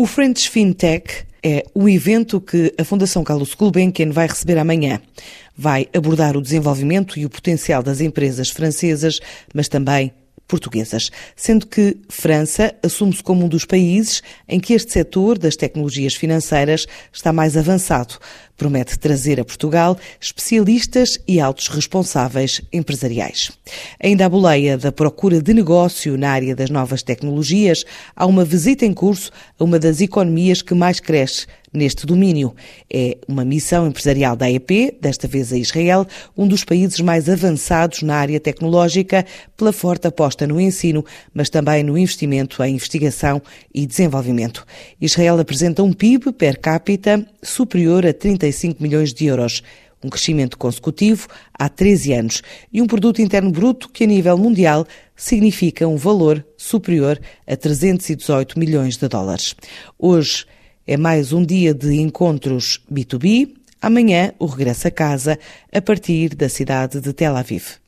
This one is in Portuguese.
O French FinTech é o evento que a Fundação Carlos Gulbenkian vai receber amanhã. Vai abordar o desenvolvimento e o potencial das empresas francesas, mas também portuguesas, sendo que França assume-se como um dos países em que este setor das tecnologias financeiras está mais avançado. Promete trazer a Portugal especialistas e altos responsáveis empresariais. Ainda à boleia da procura de negócio na área das novas tecnologias, há uma visita em curso a uma das economias que mais cresce neste domínio. É uma missão empresarial da AEP, desta vez a Israel, um dos países mais avançados na área tecnológica, pela forte aposta no ensino, mas também no investimento em investigação e desenvolvimento. Israel apresenta um PIB per capita superior a 35 milhões de euros um crescimento consecutivo há 13 anos e um produto interno bruto que a nível mundial significa um valor superior a 318 milhões de dólares. Hoje é mais um dia de encontros B2B. Amanhã o regresso a casa a partir da cidade de Tel Aviv.